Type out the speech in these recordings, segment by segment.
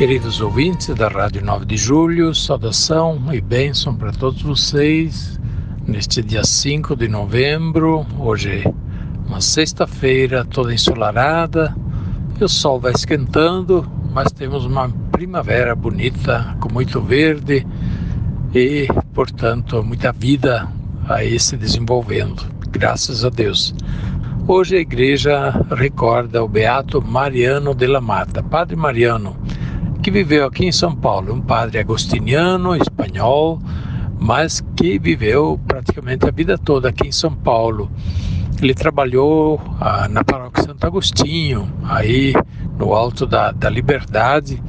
Queridos ouvintes da Rádio 9 de Julho, saudação e bênção para todos vocês neste dia 5 de novembro. Hoje, uma sexta-feira toda ensolarada e o sol vai esquentando, mas temos uma primavera bonita com muito verde e, portanto, muita vida aí se desenvolvendo. Graças a Deus. Hoje a igreja recorda o beato Mariano de la Mata, Padre Mariano que viveu aqui em São Paulo, um padre agostiniano, espanhol, mas que viveu praticamente a vida toda aqui em São Paulo. Ele trabalhou ah, na paróquia Santo Agostinho, aí no Alto da, da Liberdade,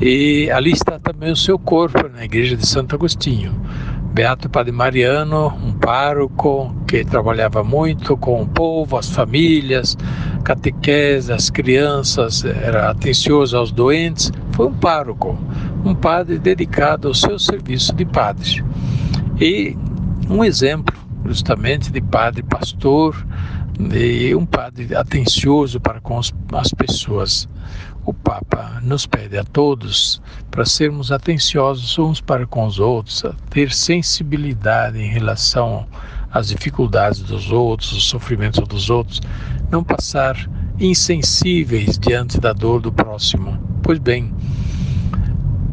e ali está também o seu corpo, na igreja de Santo Agostinho. Beato Padre Mariano, um pároco que trabalhava muito com o povo, as famílias, catequese, as crianças, era atencioso aos doentes. Foi um pároco, um padre dedicado ao seu serviço de padre. E um exemplo, justamente, de padre pastor, e um padre atencioso para com as pessoas. O Papa nos pede a todos para sermos atenciosos uns para com os outros, ter sensibilidade em relação às dificuldades dos outros, os sofrimentos dos outros, não passar insensíveis diante da dor do próximo. Pois bem,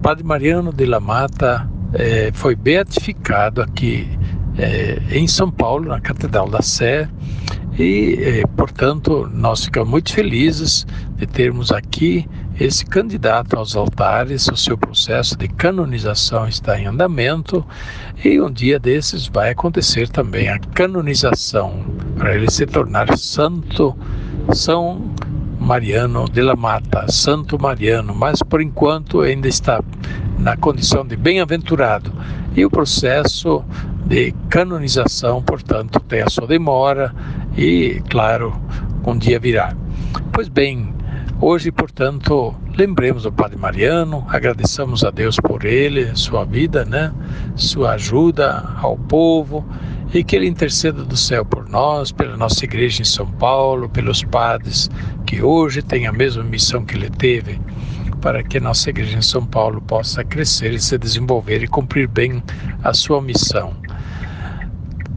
Padre Mariano de la Mata eh, foi beatificado aqui eh, em São Paulo, na Catedral da Sé, e, eh, portanto, nós ficamos muito felizes de termos aqui esse candidato aos altares. O seu processo de canonização está em andamento e um dia desses vai acontecer também a canonização para ele se tornar santo, São Mariano de la Mata, Santo Mariano, mas por enquanto ainda está na condição de bem-aventurado. E o processo de canonização, portanto, tem a sua demora e, claro, um dia virá. Pois bem, hoje, portanto, lembremos o Padre Mariano, agradeçamos a Deus por ele, sua vida, né? Sua ajuda ao povo e que ele interceda do céu por nós, pela nossa igreja em São Paulo, pelos padres que hoje têm a mesma missão que ele teve, para que nossa igreja em São Paulo possa crescer e se desenvolver e cumprir bem a sua missão.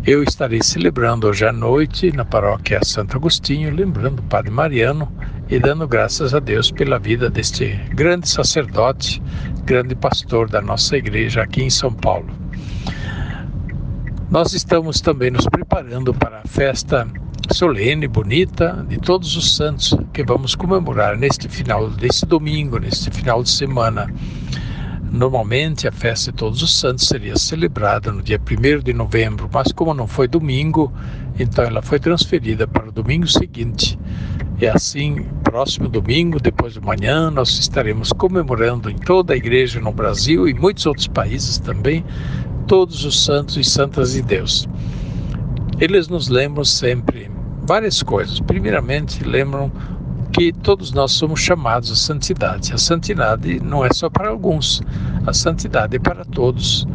Eu estarei celebrando hoje à noite na paróquia Santo Agostinho, lembrando o Padre Mariano e dando graças a Deus pela vida deste grande sacerdote, grande pastor da nossa igreja aqui em São Paulo. Nós estamos também nos preparando para a festa solene, bonita de todos os santos que vamos comemorar neste final deste domingo, neste final de semana. Normalmente a festa de Todos os Santos seria celebrada no dia 1 de novembro, mas como não foi domingo, então ela foi transferida para o domingo seguinte. E assim, próximo domingo, depois de manhã, nós estaremos comemorando em toda a igreja no Brasil e muitos outros países também, todos os santos e santas de Deus. Eles nos lembram sempre várias coisas. Primeiramente, lembram que todos nós somos chamados à santidade. A santidade não é só para alguns, a santidade é para todos.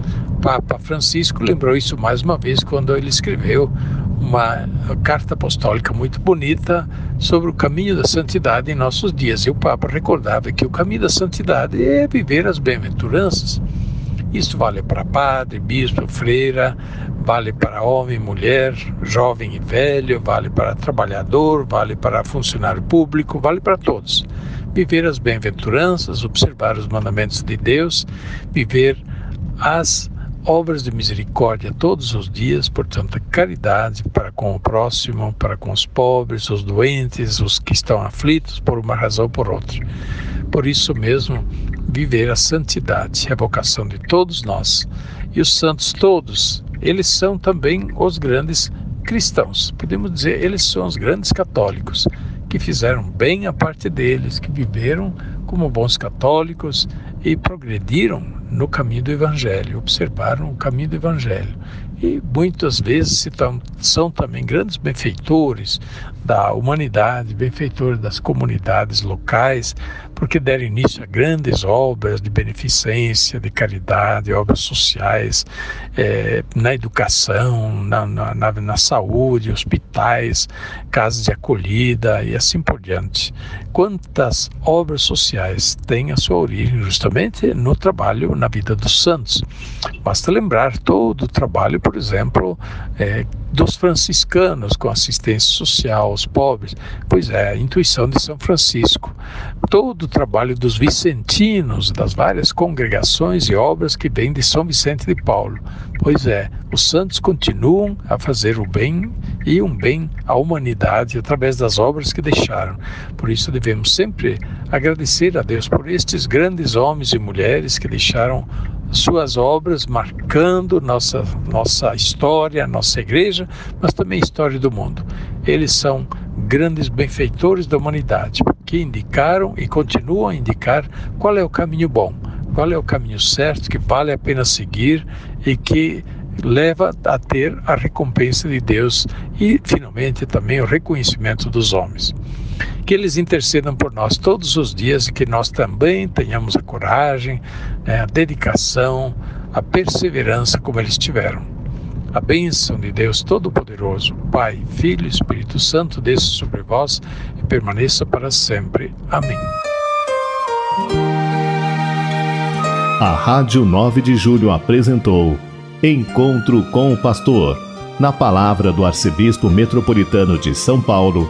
Papa Francisco lembrou isso mais uma vez quando ele escreveu uma carta apostólica muito bonita sobre o caminho da santidade em nossos dias. E o Papa recordava que o caminho da santidade é viver as bem-aventuranças. Isso vale para padre, bispo, freira, vale para homem, mulher, jovem e velho, vale para trabalhador, vale para funcionário público, vale para todos. Viver as bem-aventuranças, observar os mandamentos de Deus, viver as obras de misericórdia todos os dias, portanto, caridade para com o próximo, para com os pobres, os doentes, os que estão aflitos por uma razão ou por outra. Por isso mesmo, viver a santidade, a vocação de todos nós. E os santos todos, eles são também os grandes cristãos. Podemos dizer, eles são os grandes católicos, que fizeram bem a parte deles, que viveram como bons católicos e progrediram no caminho do Evangelho, observaram o caminho do Evangelho e muitas vezes são também grandes benfeitores da humanidade, benfeitores das comunidades locais, porque deram início a grandes obras de beneficência, de caridade, obras sociais, é, na educação, na, na, na, na saúde, hospitais, casas de acolhida e assim por diante. Quantas obras sociais têm a sua origem justamente no trabalho na vida dos santos? Basta lembrar todo o trabalho por exemplo, é, dos franciscanos com assistência social aos pobres. Pois é, a intuição de São Francisco. Todo o trabalho dos vicentinos, das várias congregações e obras que vêm de São Vicente de Paulo. Pois é, os santos continuam a fazer o bem e um bem à humanidade através das obras que deixaram. Por isso devemos sempre agradecer a Deus por estes grandes homens e mulheres que deixaram suas obras marcando nossa, nossa história, nossa igreja, mas também a história do mundo. Eles são grandes benfeitores da humanidade, que indicaram e continuam a indicar qual é o caminho bom, qual é o caminho certo que vale a pena seguir e que leva a ter a recompensa de Deus e, finalmente, também o reconhecimento dos homens que eles intercedam por nós todos os dias e que nós também tenhamos a coragem, né, a dedicação, a perseverança como eles tiveram. A bênção de Deus Todo-Poderoso, Pai, Filho e Espírito Santo, desça sobre vós e permaneça para sempre. Amém. A Rádio 9 de Julho apresentou Encontro com o Pastor, na palavra do Arcebispo Metropolitano de São Paulo